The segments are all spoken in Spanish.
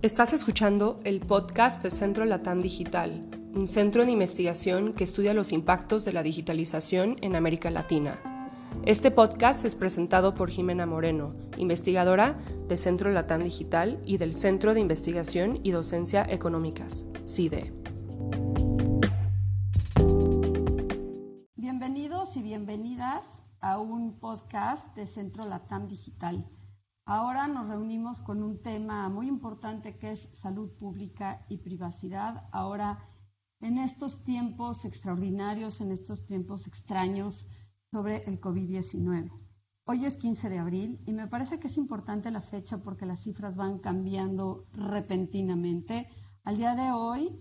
Estás escuchando el podcast de Centro Latam Digital, un centro de investigación que estudia los impactos de la digitalización en América Latina. Este podcast es presentado por Jimena Moreno, investigadora de Centro Latam Digital y del Centro de Investigación y Docencia Económicas, CIDE. Bienvenidos y bienvenidas a un podcast de Centro Latam Digital. Ahora nos reunimos con un tema muy importante que es salud pública y privacidad. Ahora, en estos tiempos extraordinarios, en estos tiempos extraños sobre el COVID-19. Hoy es 15 de abril y me parece que es importante la fecha porque las cifras van cambiando repentinamente. Al día de hoy,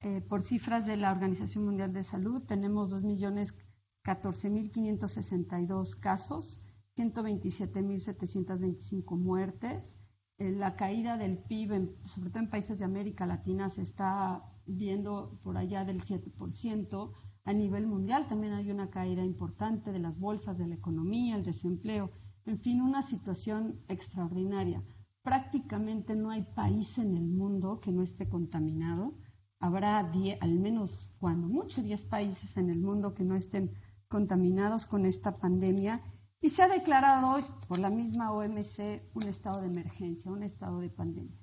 eh, por cifras de la Organización Mundial de Salud, tenemos 2.014.562 casos 127.725 muertes. Eh, la caída del PIB, sobre todo en países de América Latina, se está viendo por allá del 7%. A nivel mundial también hay una caída importante de las bolsas, de la economía, el desempleo. En fin, una situación extraordinaria. Prácticamente no hay país en el mundo que no esté contaminado. Habrá al menos, cuando mucho, 10 países en el mundo que no estén contaminados con esta pandemia y se ha declarado hoy por la misma OMC un estado de emergencia, un estado de pandemia.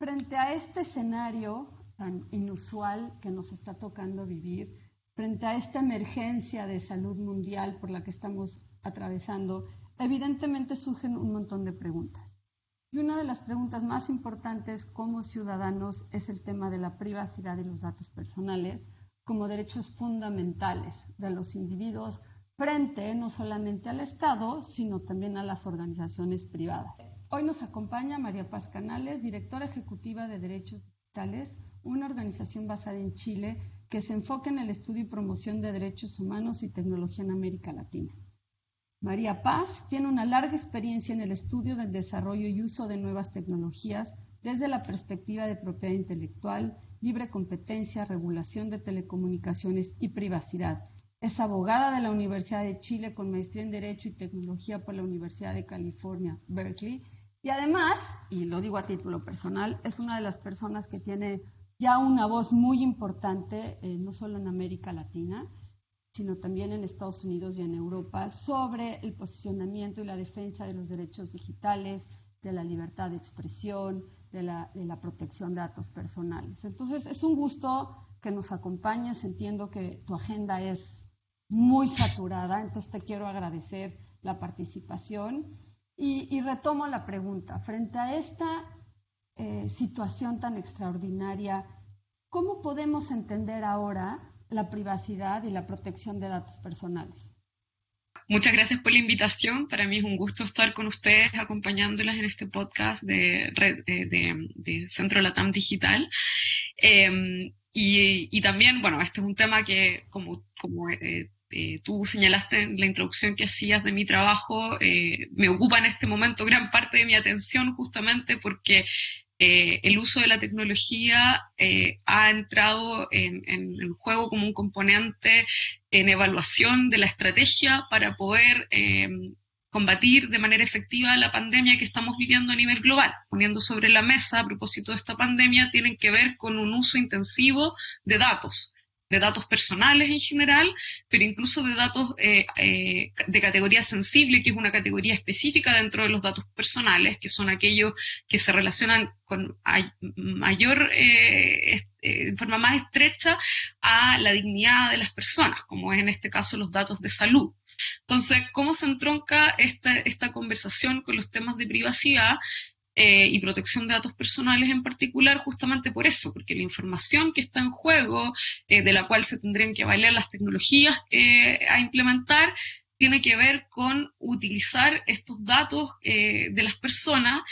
Frente a este escenario tan inusual que nos está tocando vivir, frente a esta emergencia de salud mundial por la que estamos atravesando, evidentemente surgen un montón de preguntas. Y una de las preguntas más importantes como ciudadanos es el tema de la privacidad y los datos personales como derechos fundamentales de los individuos frente no solamente al Estado, sino también a las organizaciones privadas. Hoy nos acompaña María Paz Canales, directora ejecutiva de Derechos Digitales, una organización basada en Chile que se enfoca en el estudio y promoción de derechos humanos y tecnología en América Latina. María Paz tiene una larga experiencia en el estudio del desarrollo y uso de nuevas tecnologías desde la perspectiva de propiedad intelectual, libre competencia, regulación de telecomunicaciones y privacidad, es abogada de la Universidad de Chile con maestría en Derecho y Tecnología por la Universidad de California, Berkeley. Y además, y lo digo a título personal, es una de las personas que tiene ya una voz muy importante, eh, no solo en América Latina, sino también en Estados Unidos y en Europa, sobre el posicionamiento y la defensa de los derechos digitales, de la libertad de expresión, de la, de la protección de datos personales. Entonces, es un gusto que nos acompañes. Entiendo que tu agenda es muy saturada, entonces te quiero agradecer la participación y, retomo la pregunta. Frente a esta eh, situación tan extraordinaria, ¿cómo podemos entender ahora la privacidad y la protección de datos personales? Muchas gracias por la invitación. Para mí es un gusto estar con ustedes acompañándolas en este podcast de, de, Centro Latam Digital. Em, y, también, bueno, este es un tema que, como, como eh, eh, tú señalaste en la introducción que hacías de mi trabajo, eh, me ocupa en este momento gran parte de mi atención justamente porque eh, el uso de la tecnología ha entrado en, en, juego como un componente en evaluación de la estrategia para poder combatir de manera efectiva la pandemia que estamos viviendo a nivel global. Poniendo sobre la mesa a propósito de esta pandemia, tienen que ver con un uso intensivo de datos de datos personales en general, pero incluso de datos eh, eh, de categoría sensible, que es una categoría específica dentro de los datos personales, que son aquellos que se relacionan con mayor, eh, en forma más estrecha a la dignidad de las personas, como es en este caso los datos de salud. Entonces, ¿cómo se entronca esta, esta conversación con los temas de privacidad? Eh, y protección de datos personales en particular, justamente por eso, porque la información que está en juego, eh, de la cual se tendrían que valer las tecnologías eh, a implementar, tiene que ver con utilizar estos datos de las personas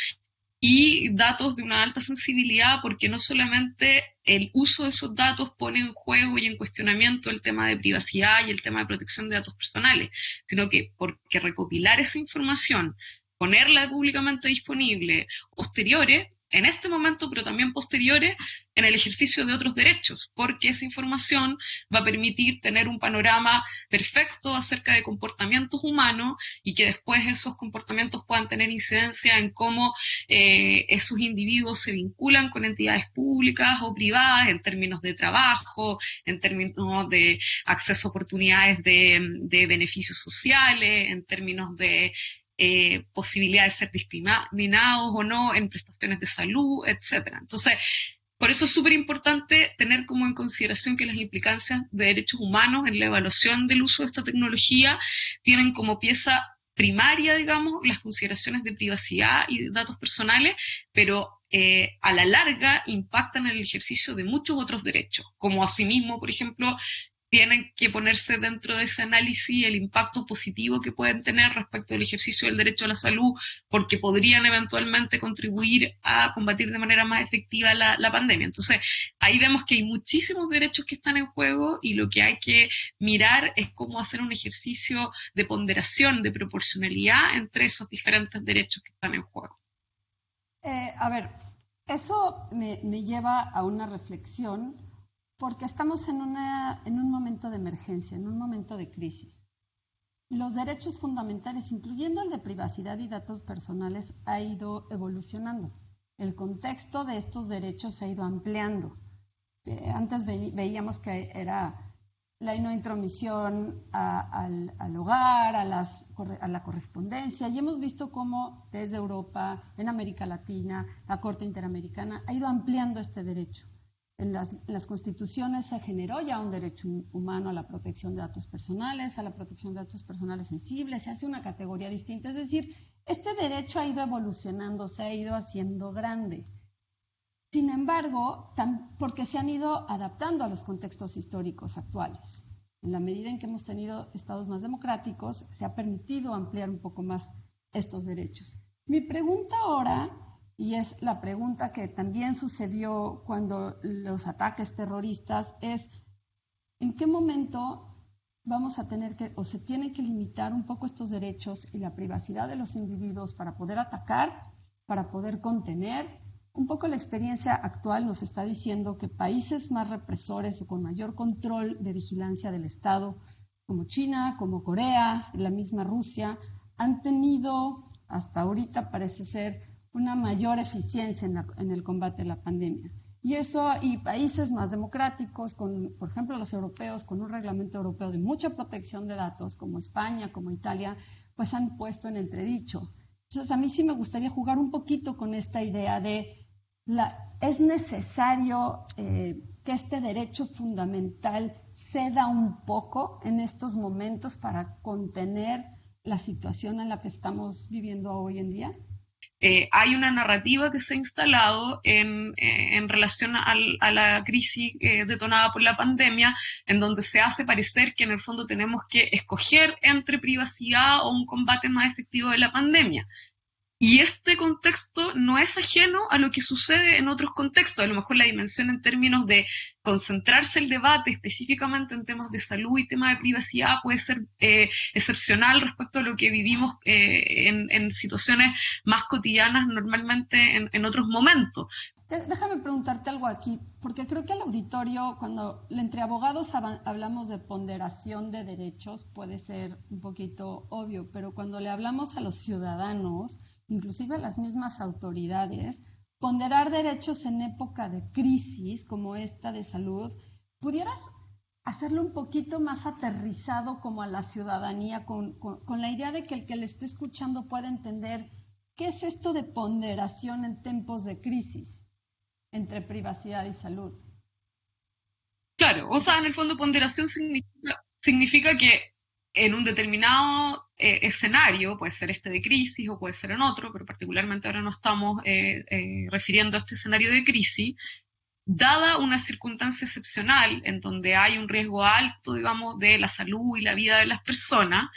y datos de una alta sensibilidad, porque no solamente el uso de esos datos pone en juego y en cuestionamiento el tema de privacidad y el tema de protección de datos personales, sino que porque recopilar esa información ponerla públicamente disponible posteriores en este momento, pero también posteriores, en el ejercicio de otros derechos, porque esa información va a permitir tener un panorama perfecto acerca de comportamientos humanos y que después esos comportamientos puedan tener incidencia en cómo eh, esos individuos se vinculan con entidades públicas o privadas en términos de trabajo, en términos de acceso a oportunidades de, de beneficios sociales, en términos de eh, posibilidad de ser discriminados o no en prestaciones de salud, etcétera. Entonces, por eso es súper importante tener como en consideración que las implicancias de derechos humanos en la evaluación del uso de esta tecnología tienen como pieza primaria, digamos, las consideraciones de privacidad y de datos personales, pero eh, a la larga impactan en el ejercicio de muchos otros derechos, como asimismo, por ejemplo, tienen que ponerse dentro de ese análisis el impacto positivo que pueden tener respecto al ejercicio del derecho a la salud, porque podrían eventualmente contribuir a combatir de manera más efectiva la, pandemia. Entonces, ahí vemos que hay muchísimos derechos que están en juego y lo que hay que mirar es cómo hacer un ejercicio de ponderación, de proporcionalidad entre esos diferentes derechos que están en juego. Eh, a ver, eso me, me lleva a una reflexión porque estamos en, un momento de emergencia, en un momento de crisis. Los derechos fundamentales, incluyendo el de privacidad y datos personales, ha ido evolucionando. El contexto de estos derechos se ha ido ampliando. Eh, antes veíamos que era la no intromisión al, al, hogar, a, las, a, la correspondencia, y hemos visto cómo desde Europa, en América Latina, la Corte Interamericana ha ido ampliando este derecho en las, constituciones se generó ya un derecho humano a la protección de datos personales, a la protección de datos personales sensibles, se hace una categoría distinta. Es decir, este derecho ha ido evolucionando, se ha ido haciendo grande. Sin embargo, porque se han ido adaptando a los contextos históricos actuales. En la medida en que hemos tenido estados más democráticos, se ha permitido ampliar un poco más estos derechos. Mi pregunta ahora y es la pregunta que también sucedió cuando los ataques terroristas, es ¿en qué momento vamos a tener que, o se tienen que limitar un poco estos derechos y la privacidad de los individuos para poder atacar, para poder contener? Un poco la experiencia actual nos está diciendo que países más represores o con mayor control de vigilancia del Estado, como China, como Corea, la misma Rusia, han tenido, hasta ahorita parece ser, una mayor eficiencia en, el combate a la pandemia. Y eso, y países más democráticos, con, por ejemplo, los europeos, con un reglamento europeo de mucha protección de datos, como España, como Italia, pues han puesto en entredicho. Entonces, a mí sí me gustaría jugar un poquito con esta idea de, la, es necesario eh, que este derecho fundamental ceda un poco en estos momentos para contener la situación en la que estamos viviendo hoy en día. Eh, hay una narrativa que se ha instalado en, eh, relación a la crisis eh, detonada por la pandemia, en donde se hace parecer que en el fondo tenemos que escoger entre privacidad o un combate más efectivo de la pandemia. Y este contexto no es ajeno a lo que sucede en otros contextos. A lo mejor la dimensión en términos de concentrarse el debate específicamente en temas de salud y temas de privacidad puede ser eh, excepcional respecto a lo que vivimos eh, en, situaciones más cotidianas normalmente en, otros momentos. Déjame preguntarte algo aquí, porque creo que al auditorio, cuando entre abogados hablamos de ponderación de derechos, puede ser un poquito obvio, pero cuando le hablamos a los ciudadanos, inclusive las mismas autoridades, ponderar derechos en época de crisis como esta de salud, ¿pudieras hacerlo un poquito más aterrizado como a la ciudadanía, con, la idea de que el que le esté escuchando pueda entender qué es esto de ponderación en tiempos de crisis entre privacidad y salud? Claro, o sea, en el fondo ponderación significa que en un determinado eh, escenario, puede ser este de crisis o puede ser en otro, pero particularmente ahora no estamos eh, eh, refiriendo a este escenario de crisis, dada una circunstancia excepcional en donde hay un riesgo alto, digamos, de la salud y la vida de las personas,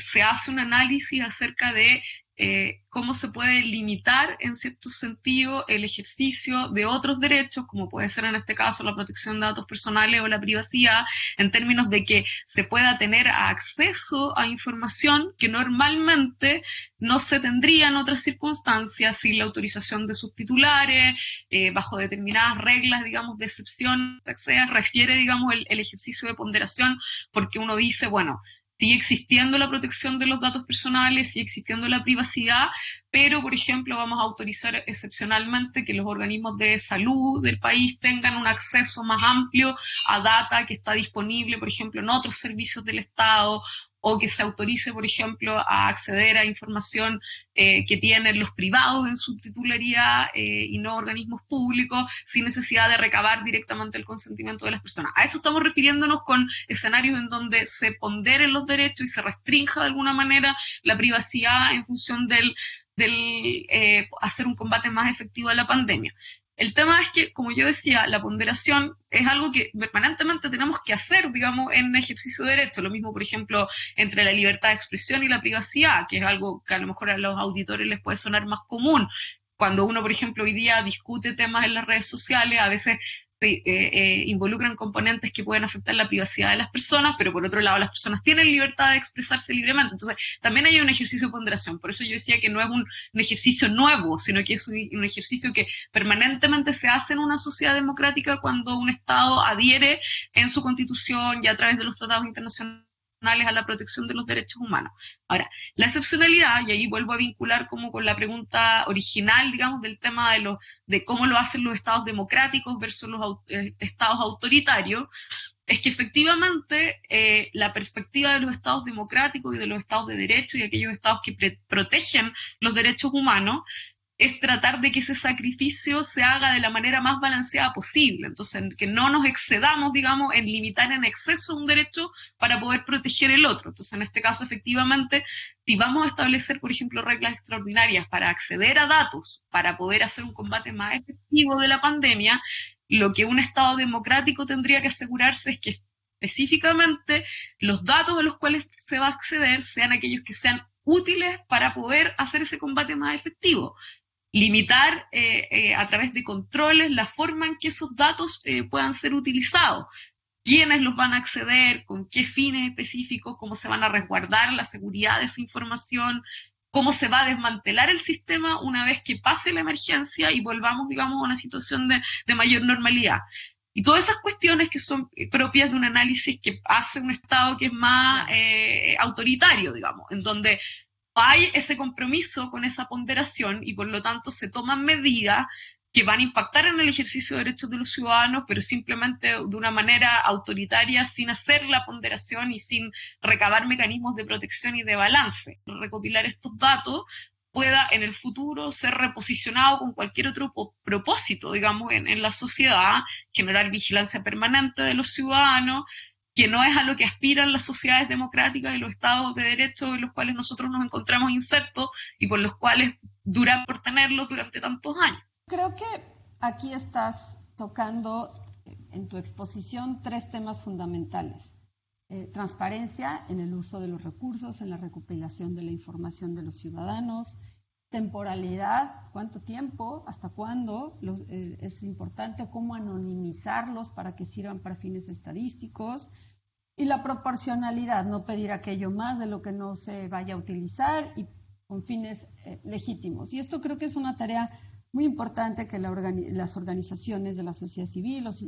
se hace un análisis acerca de eh, cómo se puede limitar en cierto sentido el ejercicio de otros derechos, como puede ser en este caso la protección de datos personales o la privacidad, en términos de que se pueda tener acceso a información que normalmente no se tendría en otras circunstancias sin la autorización de sus titulares, eh, bajo determinadas reglas, digamos, de excepción, refiere, digamos, el ejercicio de ponderación, porque uno dice, bueno, sigue existiendo la protección de los datos personales, sigue existiendo la privacidad, pero, por ejemplo, vamos a autorizar excepcionalmente que los organismos de salud del país tengan un acceso más amplio a data que está disponible, por ejemplo, en otros servicios del Estado o que se autorice, por ejemplo, a acceder a información eh, que tienen los privados en su titularidad eh, y no organismos públicos, sin necesidad de recabar directamente el consentimiento de las personas. A eso estamos refiriéndonos con escenarios en donde se ponderen los derechos y se restrinja de alguna manera la privacidad en función del, del eh, hacer un combate más efectivo a la pandemia. El tema es que, como yo decía, la ponderación es algo que permanentemente tenemos que hacer, digamos, en ejercicio de derecho. Lo mismo, por ejemplo, entre la libertad de expresión y la privacidad, que es algo que a lo mejor a los auditores les puede sonar más común. Cuando uno, por ejemplo, hoy día discute temas en las redes sociales, a veces eh, eh, involucran componentes que pueden afectar la privacidad de las personas, pero por otro lado las personas tienen libertad de expresarse libremente. Entonces, también hay un ejercicio de ponderación. Por eso yo decía que no es un, ejercicio nuevo, sino que es un, ejercicio que permanentemente se hace en una sociedad democrática cuando un Estado adhiere en su constitución y a través de los tratados internacionales a la protección de los derechos humanos. Ahora, la excepcionalidad, y ahí vuelvo a vincular como con la pregunta original, digamos, del tema de, lo, de cómo lo hacen los estados democráticos versus los eh, estados autoritarios, es que efectivamente eh, la perspectiva de los estados democráticos y de los estados de derecho y aquellos estados que protegen los derechos humanos es tratar de que ese sacrificio se haga de la manera más balanceada posible. Entonces, que no nos excedamos, digamos, en limitar en exceso un derecho para poder proteger el otro. Entonces, en este caso, efectivamente, si vamos a establecer, por ejemplo, reglas extraordinarias para acceder a datos, para poder hacer un combate más efectivo de la pandemia, lo que un Estado democrático tendría que asegurarse es que específicamente los datos a los cuales se va a acceder sean aquellos que sean útiles para poder hacer ese combate más efectivo limitar eh, eh, a través de controles la forma en que esos datos eh, puedan ser utilizados, quiénes los van a acceder, con qué fines específicos, cómo se van a resguardar la seguridad de esa información, cómo se va a desmantelar el sistema una vez que pase la emergencia y volvamos, digamos, a una situación de, de mayor normalidad. Y todas esas cuestiones que son propias de un análisis que hace un Estado que es más autoritario, digamos, en donde hay ese compromiso con esa ponderación y por lo tanto se toman medidas que van a impactar en el ejercicio de derechos de los ciudadanos, pero simplemente de una manera autoritaria, sin hacer la ponderación y sin recabar mecanismos de protección y de balance. Recopilar estos datos pueda en el futuro ser reposicionado con cualquier otro propósito, digamos, en, en la sociedad, generar vigilancia permanente de los ciudadanos, que no es a lo que aspiran las sociedades democráticas y los estados de derecho en los cuales nosotros nos encontramos insertos y por los cuales duran por tenerlos durante tantos años. Creo que aquí estás tocando en tu exposición tres temas fundamentales. Eh, transparencia en el uso de los recursos, en la recopilación de la información de los ciudadanos, temporalidad, cuánto tiempo, hasta cuándo eh, es importante, cómo anonimizarlos para que sirvan para fines estadísticos, y la proporcionalidad, no pedir aquello más de lo que no se vaya a utilizar y con fines eh, legítimos. Y esto creo que es una tarea muy importante que las organizaciones de la sociedad civil, los,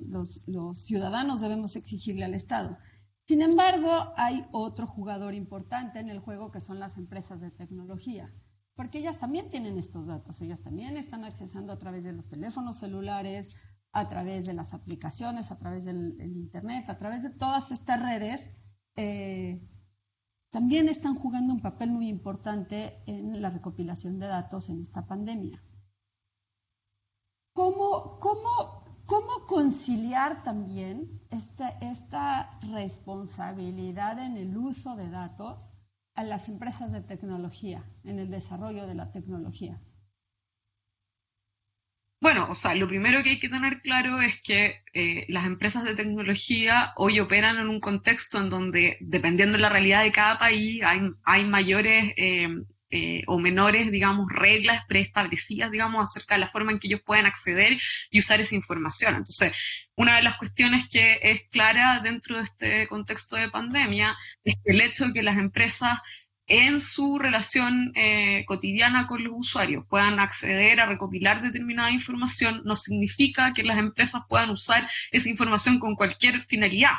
los ciudadanos debemos exigirle al Estado. Sin embargo, hay otro jugador importante en el juego que son las empresas de tecnología porque ellas también tienen estos datos, ellas también están accesando a través de los teléfonos celulares, a través de las aplicaciones, a través del Internet, a través de todas estas redes, eh, también están jugando un papel muy importante en la recopilación de datos en esta pandemia. ¿Cómo, cómo, cómo conciliar también esta, esta responsabilidad en el uso de datos a las empresas de tecnología, en el desarrollo de la tecnología? Bueno, o sea, lo primero que hay que tener claro es que eh, las empresas de tecnología hoy operan en un contexto en donde, dependiendo de la realidad de cada país, hay, hay mayores eh, eh, o menores, digamos, reglas preestablecidas, digamos, acerca de la forma en que ellos pueden acceder y usar esa información. Entonces, una de las cuestiones que es clara dentro de este contexto de pandemia es que el hecho de que las empresas en su relación eh, cotidiana con los usuarios puedan acceder a recopilar determinada información, no significa que las empresas puedan usar esa información con cualquier finalidad.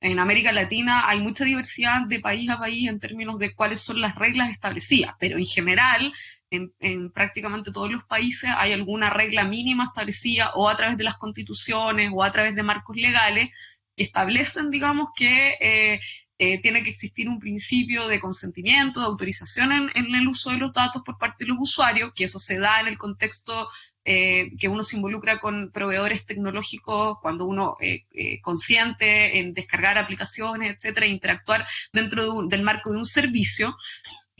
En América Latina hay mucha diversidad de país a país en términos de cuáles son las reglas establecidas, pero en general, en, prácticamente todos los países hay alguna regla mínima establecida o a través de las constituciones o a través de marcos legales que establecen, digamos, que eh, eh, tiene que existir un principio de consentimiento, de autorización en, el uso de los datos por parte de los usuarios, que eso se da en el contexto eh, que uno se involucra con proveedores tecnológicos cuando uno eh, eh consiente en descargar aplicaciones, etcétera, interactuar dentro del marco de un servicio.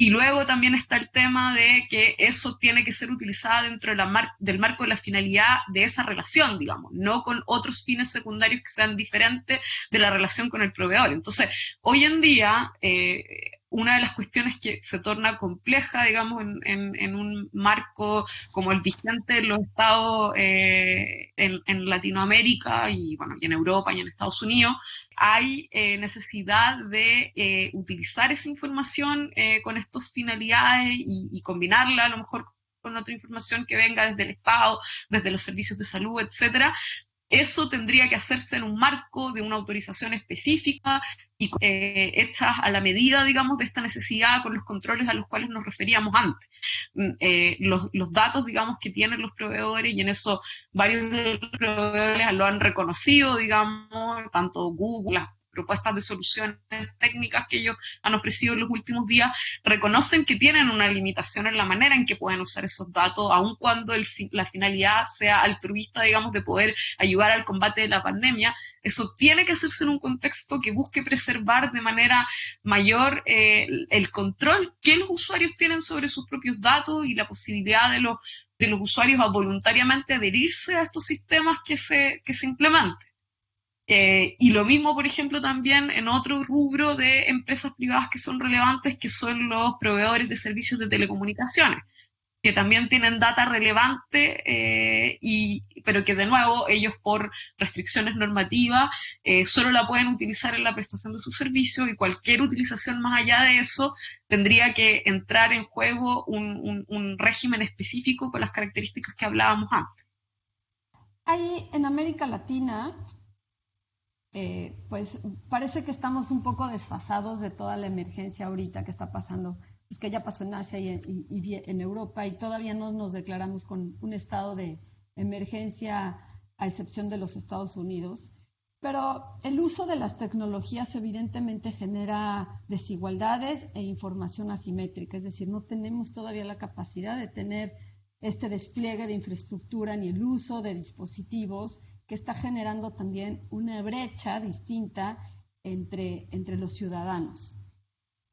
Y luego también está el tema de que eso tiene que ser utilizado dentro del marco de la finalidad de esa relación, digamos, no con otros fines secundarios que sean diferentes de la relación con el proveedor. Entonces, hoy en día, eh, una de las cuestiones que se torna compleja, digamos, en, un marco como el vigente de los estados eh, en, Latinoamérica y, bueno, y en Europa y en Estados Unidos, hay eh, necesidad de eh, utilizar esa información con estas finalidades y, y combinarla a lo mejor con otra información que venga desde el Estado, desde los servicios de salud, etcétera, eso tendría que hacerse en un marco de una autorización específica y eh, a la medida, digamos, de esta necesidad con los controles a los cuales nos referíamos antes. Mm, eh, los, los, datos, digamos, que tienen los proveedores, y en eso varios de los proveedores lo han reconocido, digamos, tanto Google, propuestas de soluciones técnicas que ellos han ofrecido en los últimos días, reconocen que tienen una limitación en la manera en que pueden usar esos datos, aun cuando la finalidad sea altruista, digamos, de poder ayudar al combate de la pandemia. Eso tiene que hacerse en un contexto que busque preservar de manera mayor eh, el control que los usuarios tienen sobre sus propios datos y la posibilidad de los, de los usuarios a voluntariamente adherirse a estos sistemas que se, que se implementen. Eh, y lo mismo, por ejemplo, también en otro rubro de empresas privadas que son relevantes, que son los proveedores de servicios de telecomunicaciones, que también tienen data relevante, eh, y, pero que de nuevo ellos por restricciones normativas eh, solo la pueden utilizar en la prestación de su servicio y cualquier utilización más allá de eso tendría que entrar en juego un, un régimen específico con las características que hablábamos antes. Hay en América Latina eh, pues parece que estamos un poco desfasados de toda la emergencia ahorita que está pasando, es que ya pasó en Asia y, en Europa y todavía no nos declaramos con un estado de emergencia a excepción de los Estados Unidos. Pero el uso de las tecnologías evidentemente genera desigualdades e información asimétrica, es decir, no tenemos todavía la capacidad de tener este despliegue de infraestructura ni el uso de dispositivos que está generando también una brecha distinta entre, entre los ciudadanos.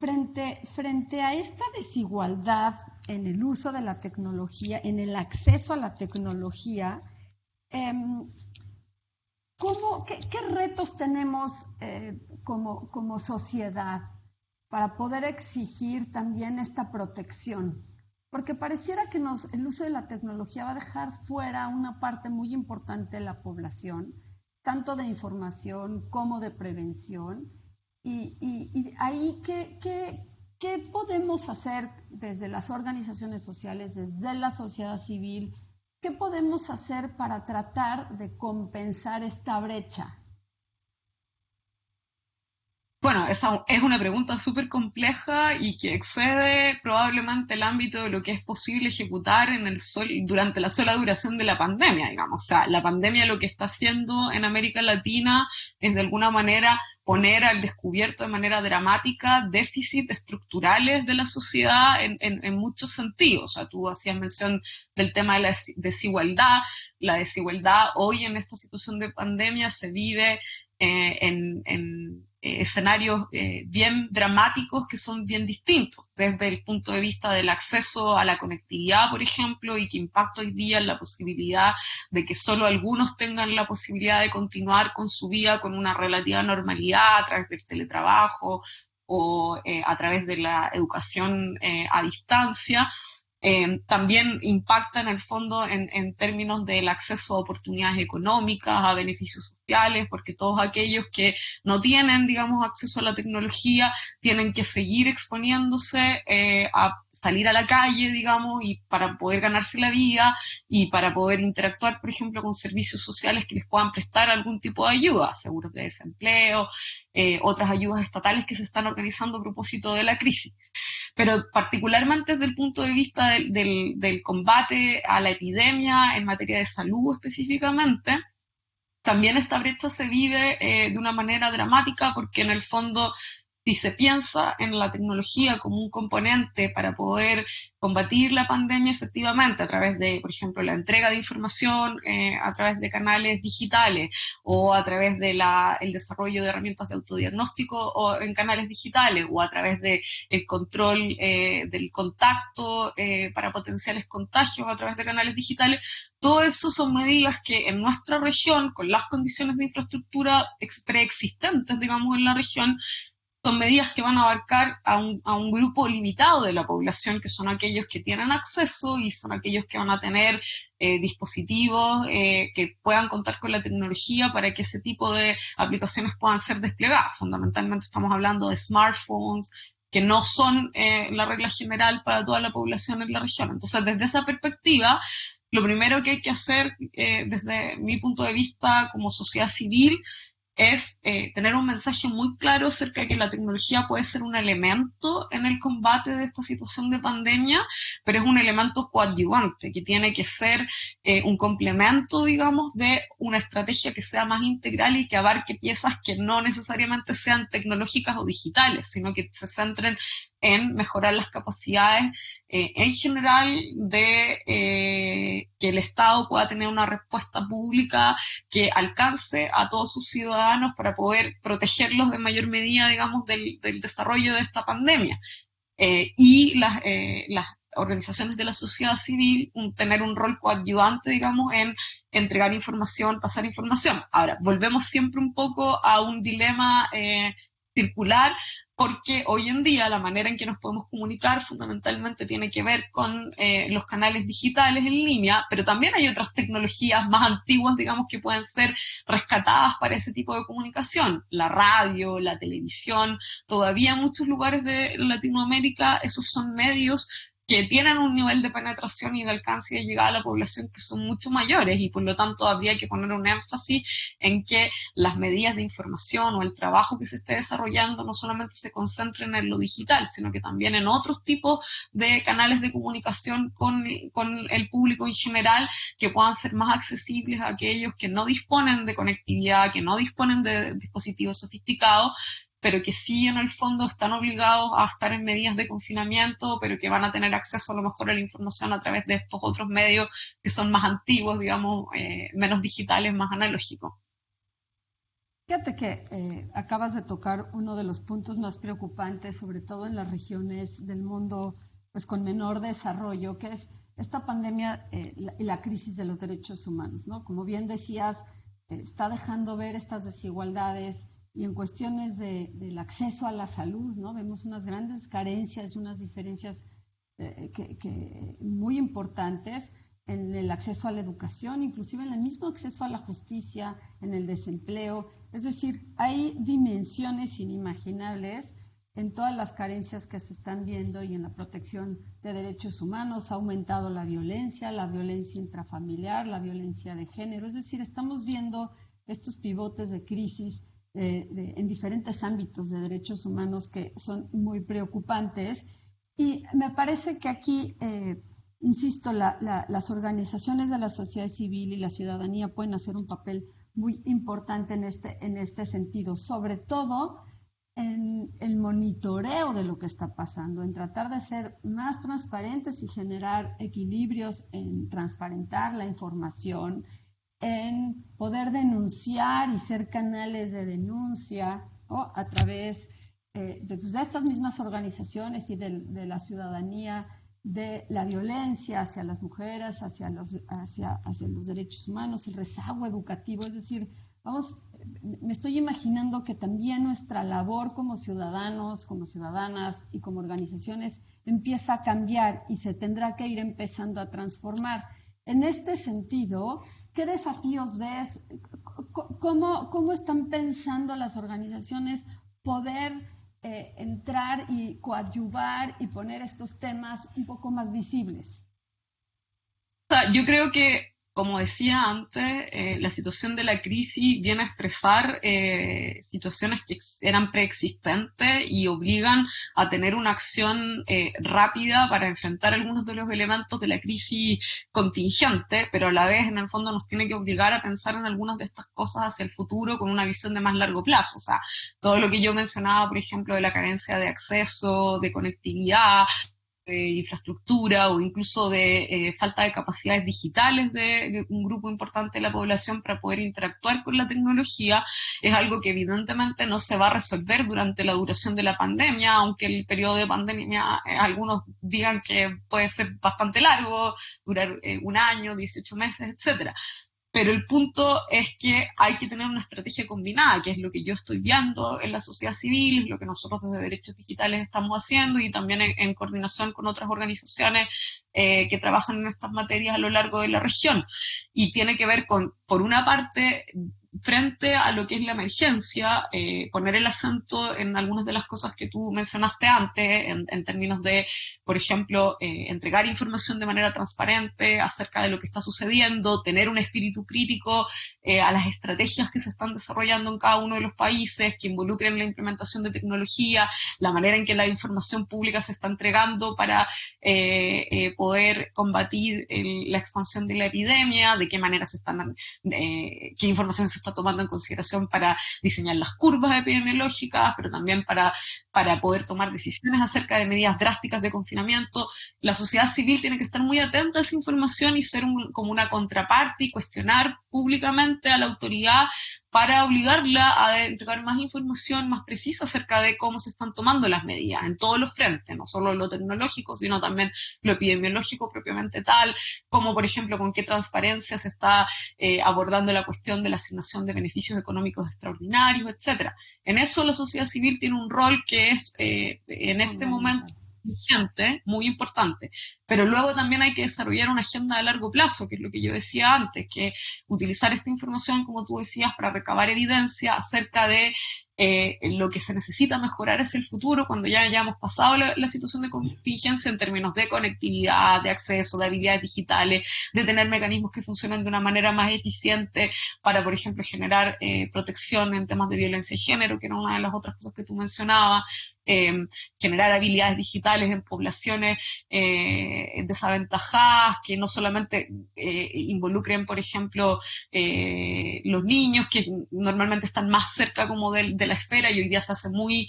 Frente, frente a esta desigualdad en el uso de la tecnología, en el acceso a la tecnología, em, qué, retos tenemos eh, como, como sociedad para poder exigir también esta protección? Porque pareciera que nos, el uso de la tecnología va a dejar fuera una parte muy importante de la población, tanto de información como de prevención. Y, ahí, ¿qué, qué podemos hacer desde las organizaciones sociales, desde la sociedad civil? ¿Qué podemos hacer para tratar de compensar esta brecha? Bueno, esa es una pregunta súper compleja y que excede probablemente el ámbito de lo que es posible ejecutar en el sol, durante la sola duración de la pandemia, digamos. O sea, la pandemia lo que está haciendo en América Latina es de alguna manera poner al descubierto de manera dramática déficits estructurales de la sociedad en, en muchos sentidos. O sea, tú hacías mención del tema de la desigualdad. La desigualdad hoy en esta situación de pandemia se vive eh, en, eh, escenarios eh, bien dramáticos que son bien distintos, desde el punto de vista del acceso a la conectividad, por ejemplo, y que impacta hoy día en la posibilidad de que solo algunos tengan la posibilidad de continuar con su vida con una relativa normalidad a través del teletrabajo o a través de la educación a distancia, eh, también impacta en el fondo en, en, términos del acceso a oportunidades económicas, a beneficios sociales, porque todos aquellos que no tienen, digamos, acceso a la tecnología tienen que seguir exponiéndose eh, a salir a la calle, digamos, y para poder ganarse la vida y para poder interactuar, por ejemplo, con servicios sociales que les puedan prestar algún tipo de ayuda, seguros de desempleo, eh, otras ayudas estatales que se están organizando a propósito de la crisis. Pero particularmente desde el punto de vista del, del, combate a la epidemia en materia de salud específicamente, también esta brecha se vive eh, de una manera dramática porque en el fondo si se piensa en la tecnología como un componente para poder combatir la pandemia efectivamente a través de, por ejemplo, la entrega de información eh, a través de canales digitales o a través del el desarrollo de herramientas de autodiagnóstico o en canales digitales o a través del el control eh, del contacto eh, para potenciales contagios a través de canales digitales, todo eso son medidas que en nuestra región, con las condiciones de infraestructura preexistentes, digamos, en la región, son medidas que van a abarcar a un, a un, grupo limitado de la población, que son aquellos que tienen acceso y son aquellos que van a tener eh, dispositivos eh, que puedan contar con la tecnología para que ese tipo de aplicaciones puedan ser desplegadas. Fundamentalmente estamos hablando de smartphones, que no son eh, la regla general para toda la población en la región. Entonces, desde esa perspectiva, lo primero que hay que hacer desde mi punto de vista como sociedad civil es eh, tener un mensaje muy claro acerca de que la tecnología puede ser un elemento en el combate de esta situación de pandemia, pero es un elemento coadyuvante, que tiene que ser eh, un complemento, digamos, de una estrategia que sea más integral y que abarque piezas que no necesariamente sean tecnológicas o digitales, sino que se centren en mejorar las capacidades eh, en general de eh, que el Estado pueda tener una respuesta pública que alcance a todos sus ciudadanos para poder protegerlos de mayor medida, digamos, del, desarrollo de esta pandemia. Eh, y las, las organizaciones de la sociedad civil tener un rol coadyuvante, digamos, en entregar información, pasar información. Ahora, volvemos siempre un poco a un dilema circular, porque hoy en día la manera en que nos podemos comunicar fundamentalmente tiene que ver con eh, los canales digitales en línea, pero también hay otras tecnologías más antiguas, digamos, que pueden ser rescatadas para ese tipo de comunicación. La radio, la televisión, todavía en muchos lugares de Latinoamérica esos son medios que tienen un nivel de penetración y de alcance de llegada a la población que son mucho mayores y por lo tanto habría que poner un énfasis en que las medidas de información o el trabajo que se esté desarrollando no solamente se concentren en lo digital, sino que también en otros tipos de canales de comunicación con, con el público en general que puedan ser más accesibles a aquellos que no disponen de conectividad, que no disponen de dispositivos sofisticados pero que sí en el fondo están obligados a estar en medidas de confinamiento, pero que van a tener acceso a lo mejor a la información a través de estos otros medios que son más antiguos, digamos, eh, menos digitales, más analógicos. Fíjate que eh, acabas de tocar uno de los puntos más preocupantes, sobre todo en las regiones del mundo pues con menor desarrollo, que es esta pandemia eh, y la, crisis de los derechos humanos, ¿no? Como bien decías, está dejando ver estas desigualdades y en cuestiones de, del acceso a la salud, ¿no? Vemos unas grandes carencias y unas diferencias eh, que, muy importantes en el acceso a la educación, inclusive en el mismo acceso a la justicia, en el desempleo. Es decir, hay dimensiones inimaginables en todas las carencias que se están viendo y en la protección de derechos humanos. Ha aumentado la violencia, la violencia intrafamiliar, la violencia de género. Es decir, estamos viendo estos pivotes de crisis en diferentes ámbitos de derechos humanos que son muy preocupantes. Y me parece que aquí, eh, insisto, las organizaciones de la sociedad civil y la ciudadanía pueden hacer un papel muy importante en este, en este sentido, sobre todo en el monitoreo de lo que está pasando, en tratar de ser más transparentes y generar equilibrios en transparentar la información, en poder denunciar y ser canales de denuncia a través eh, pues, de, estas mismas organizaciones y de, la ciudadanía de la violencia hacia las mujeres, hacia los, hacia, hacia los derechos humanos, el rezago educativo, es decir, vamos me estoy imaginando que también nuestra labor como ciudadanos, como ciudadanas y como organizaciones empieza a cambiar y se tendrá que ir empezando a transformar. En este sentido, ¿qué desafíos ves? ¿Cómo, cómo están pensando las organizaciones poder eh, entrar y coadyuvar y poner estos temas un poco más visibles? Yo creo que como decía antes, eh, la situación de la crisis viene a estresar eh, situaciones que eran preexistentes y obligan a tener una acción eh, rápida para enfrentar algunos de los elementos de la crisis contingente, pero a la vez en el fondo nos tiene que obligar a pensar en algunas de estas cosas hacia el futuro con una visión de más largo plazo. O sea, todo lo que yo mencionaba, por ejemplo, de la carencia de acceso, de conectividad, infraestructura o incluso de eh, falta de capacidades digitales de, un grupo importante de la población para poder interactuar con la tecnología, es algo que evidentemente no se va a resolver durante la duración de la pandemia, aunque el periodo de pandemia eh, algunos digan que puede ser bastante largo, durar eh, un año, 18 meses, etcétera. Pero el punto es que hay que tener una estrategia combinada, que es lo que yo estoy viendo en la sociedad civil, es lo que nosotros desde Derechos Digitales estamos haciendo y también en, coordinación con otras organizaciones eh, que trabajan en estas materias a lo largo de la región. Y tiene que ver con, por una parte, frente a lo que es la emergencia, eh, poner el acento en algunas de las cosas que tú mencionaste antes, en, términos de, por ejemplo, eh, entregar información de manera transparente acerca de lo que está sucediendo, tener un espíritu crítico eh, a las estrategias que se están desarrollando en cada uno de los países, que involucren la implementación de tecnología, la manera en que la información pública se está entregando para poder combatir la expansión de la epidemia, de qué manera se están, qué información se está tomando en consideración para diseñar las curvas epidemiológicas, pero también para, para poder tomar decisiones acerca de medidas drásticas de confinamiento. La sociedad civil tiene que estar muy atenta a esa información y ser como una contraparte y cuestionar públicamente a la autoridad para obligarla a entregar más información más precisa acerca de cómo se están tomando las medidas en todos los frentes, no solo lo tecnológico, sino también lo epidemiológico propiamente tal, como por ejemplo con qué transparencia se está eh, abordando la cuestión de la asignación de beneficios económicos extraordinarios, etcétera. En eso la sociedad civil tiene un rol que es eh, en este momento muy importante, pero luego también hay que desarrollar una agenda de largo plazo, que es lo que yo decía antes, que utilizar esta información, como tú decías, para recabar evidencia acerca de eh, lo que se necesita mejorar es el futuro cuando ya hayamos pasado la, situación de contingencia en términos de conectividad, de acceso, de habilidades digitales, de tener mecanismos que funcionen de una manera más eficiente para, por ejemplo, generar eh, protección en temas de violencia de género, que era una de las otras cosas que tú mencionabas, eh, generar habilidades digitales en poblaciones desaventajadas, que no solamente involucren, por ejemplo, los niños, que normalmente están más cerca como del la esfera y hoy día se hace muy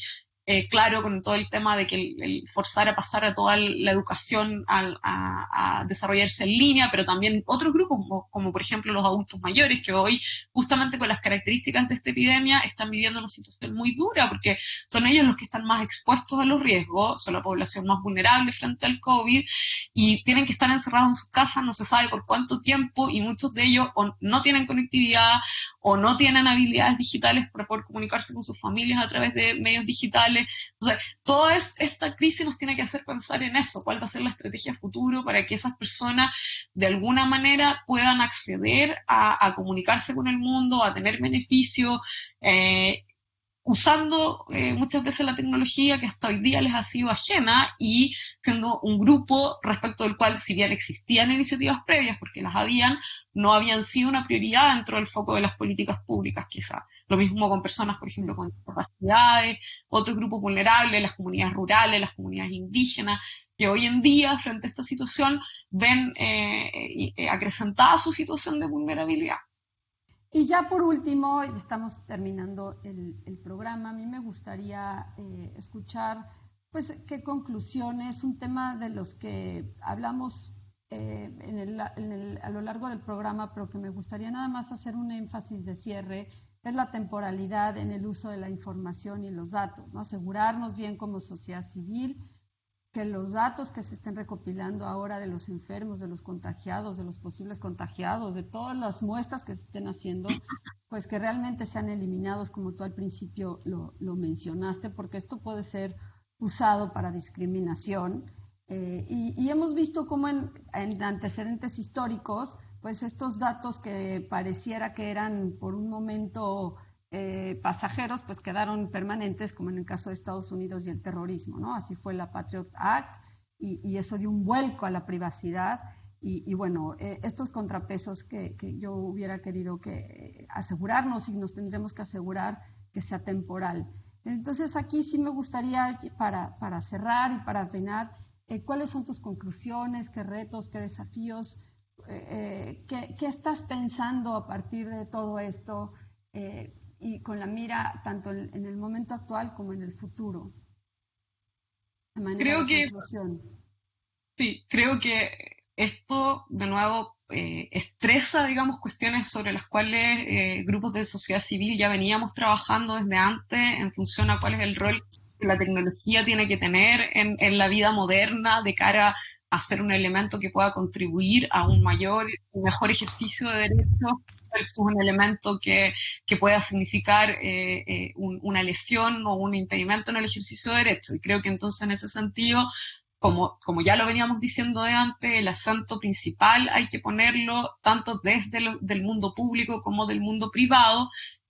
eh, claro con todo el tema de que el, forzar a pasar a toda la educación a, desarrollarse en línea, pero también otros grupos, como, por ejemplo los adultos mayores, que hoy, justamente con las características de esta epidemia, están viviendo una situación muy dura, porque son ellos los que están más expuestos a los riesgos, son la población más vulnerable frente al COVID, y tienen que estar encerrados en sus casas, no se sabe por cuánto tiempo, y muchos de ellos no tienen conectividad o no tienen habilidades digitales para poder comunicarse con sus familias a través de medios digitales entonces, toda esta crisis nos tiene que hacer pensar en eso, cuál va a ser la estrategia futuro para que esas personas de alguna manera puedan acceder a, comunicarse con el mundo, a tener beneficios. Eh, usando eh, muchas veces la tecnología que hasta hoy día les ha sido ajena y siendo un grupo respecto del cual, si bien existían iniciativas previas, porque las habían, no habían sido una prioridad dentro del foco de las políticas públicas, quizá. Lo mismo con personas, por ejemplo, con discapacidades, otros grupos vulnerables, las comunidades rurales, las comunidades indígenas, que hoy en día, frente a esta situación, ven eh, eh, acrecentada su situación de vulnerabilidad. Y ya por último, estamos terminando el, programa, a mí me gustaría eh, escuchar, pues, qué conclusiones, un tema de los que hablamos eh, a lo largo del programa, pero que me gustaría nada más hacer un énfasis de cierre, es la temporalidad en el uso de la información y los datos, ¿no? asegurarnos bien como sociedad civil que los datos que se estén recopilando ahora de los enfermos, de los contagiados, de los posibles contagiados, de todas las muestras que se estén haciendo, pues que realmente sean eliminados, como tú al principio lo, mencionaste, porque esto puede ser usado para discriminación. Eh, y, hemos visto cómo en, antecedentes históricos, pues estos datos que pareciera que eran por un momento eh, pasajeros, pues quedaron permanentes, como en el caso de Estados Unidos y el terrorismo, ¿no? Así fue la Patriot Act y, eso dio un vuelco a la privacidad. Y, bueno, eh, estos contrapesos que, yo hubiera querido que asegurarnos y nos tendremos que asegurar que sea temporal. Entonces aquí sí me gustaría, para, para cerrar y para afinar, eh, ¿cuáles son tus conclusiones, qué retos, qué desafíos, qué, qué, estás pensando a partir de todo esto? Y con la mira tanto en el momento actual como en el futuro. creo que sí, creo que esto de nuevo eh, estresa, digamos, cuestiones sobre las cuales eh, grupos de sociedad civil ya veníamos trabajando desde antes en función a cuál es el rol que la tecnología tiene que tener en, en la vida moderna de cara a ser un elemento que pueda contribuir a un mayor y mejor ejercicio de derechos versus un elemento que, que pueda significar eh, eh, una lesión o un impedimento en el ejercicio de derechos. Y creo que entonces en ese sentido como, como, ya lo veníamos diciendo de antes, el acento principal hay que ponerlo tanto desde el mundo público como del mundo privado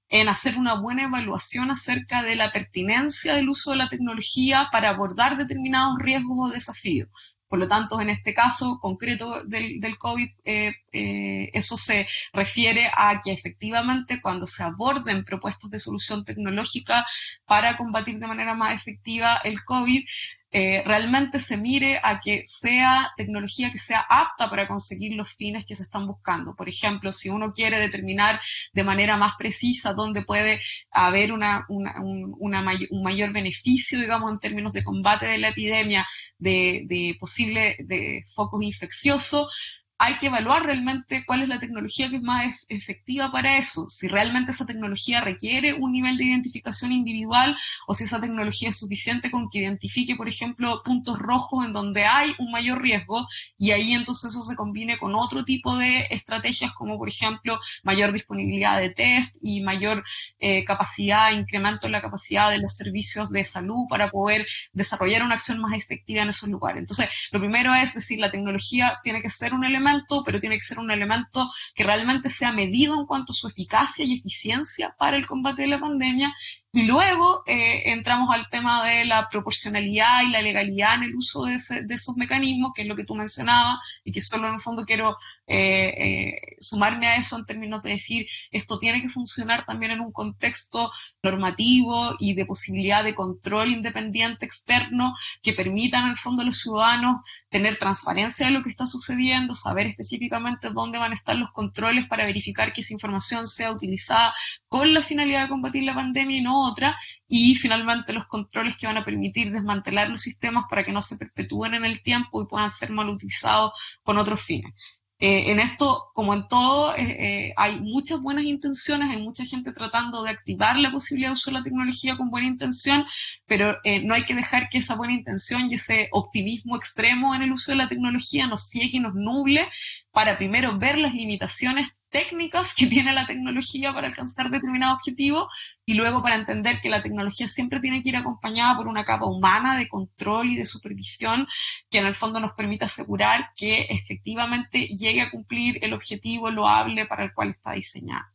en hacer una buena evaluación acerca de la pertinencia del uso de la tecnología para abordar determinados riesgos o desafíos. Por lo tanto, en este caso concreto del, COVID, eh, eh, eso se refiere a que efectivamente cuando se aborden propuestas de solución tecnológica para combatir de manera más efectiva el COVID, eh, realmente se mire a que sea tecnología que sea apta para conseguir los fines que se están buscando. Por ejemplo, si uno quiere determinar de manera más precisa dónde puede haber una, un, mayor beneficio, digamos, en términos de combate de la epidemia, de, de posible de focos infecciosos, hay que evaluar realmente cuál es la tecnología que es más efectiva para eso, si realmente esa tecnología requiere un nivel de identificación individual o si esa tecnología es suficiente con que identifique, por ejemplo, puntos rojos en donde hay un mayor riesgo y ahí entonces eso se combine con otro tipo de estrategias como, por ejemplo, mayor disponibilidad de test y mayor eh, capacidad, incremento en la capacidad de los servicios de salud para poder desarrollar una acción más efectiva en esos lugares. Entonces, lo primero es decir, la tecnología tiene que ser un elemento pero tiene que ser un elemento que realmente sea medido en cuanto a su eficacia y eficiencia para el combate de la pandemia y luego eh, entramos al tema de la proporcionalidad y la legalidad en el uso de, esos mecanismos, que es lo que tú mencionabas, y que solo en el fondo quiero eh, eh, sumarme a eso en términos de decir, esto tiene que funcionar también en un contexto normativo y de posibilidad de control independiente externo que permitan el fondo a los ciudadanos tener transparencia de lo que está sucediendo, saber específicamente dónde van a estar los controles para verificar que esa información sea utilizada con la finalidad de combatir la pandemia y no otra, y finalmente los controles que van a permitir desmantelar los sistemas para que no se perpetúen en el tiempo y puedan ser mal utilizados con otros fines. Eh, en esto, como en todo, eh, eh, hay muchas buenas intenciones, hay mucha gente tratando de activar la posibilidad de usar la tecnología con buena intención, pero no hay que dejar que esa buena intención y ese optimismo extremo en el uso de la tecnología nos ciegue y nos nuble para primero ver las limitaciones técnicas que tiene la tecnología para alcanzar determinado objetivo y luego para entender que la tecnología siempre tiene que ir acompañada por una capa humana de control y de supervisión que en el fondo nos permita asegurar que efectivamente llegue a cumplir el objetivo loable para el cual está diseñada.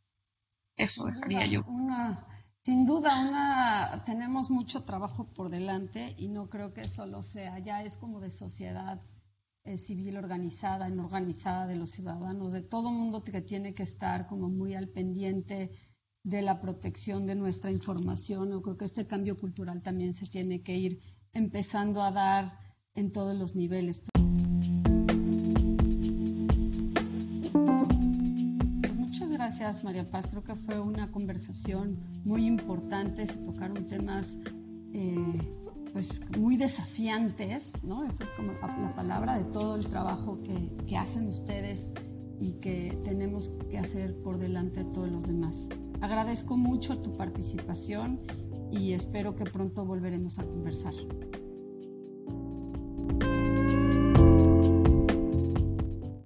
Eso dejaría yo. sin duda, una, tenemos mucho trabajo por delante y no creo que solo sea, ya es como de sociedad eh, civil organizada, organizada de los ciudadanos, de todo mundo que tiene que estar como muy al pendiente de la protección de nuestra información. Yo creo que este cambio cultural también se tiene que ir empezando a dar en todos los niveles. Pues muchas gracias, María Paz. Creo que fue una conversación muy importante. Se tocaron temas eh, pues muy desafiantes, ¿no? Esa es como la palabra de todo el trabajo que, que hacen ustedes y que tenemos que hacer por delante de todos los demás. Agradezco mucho tu participación y espero que pronto volveremos a conversar.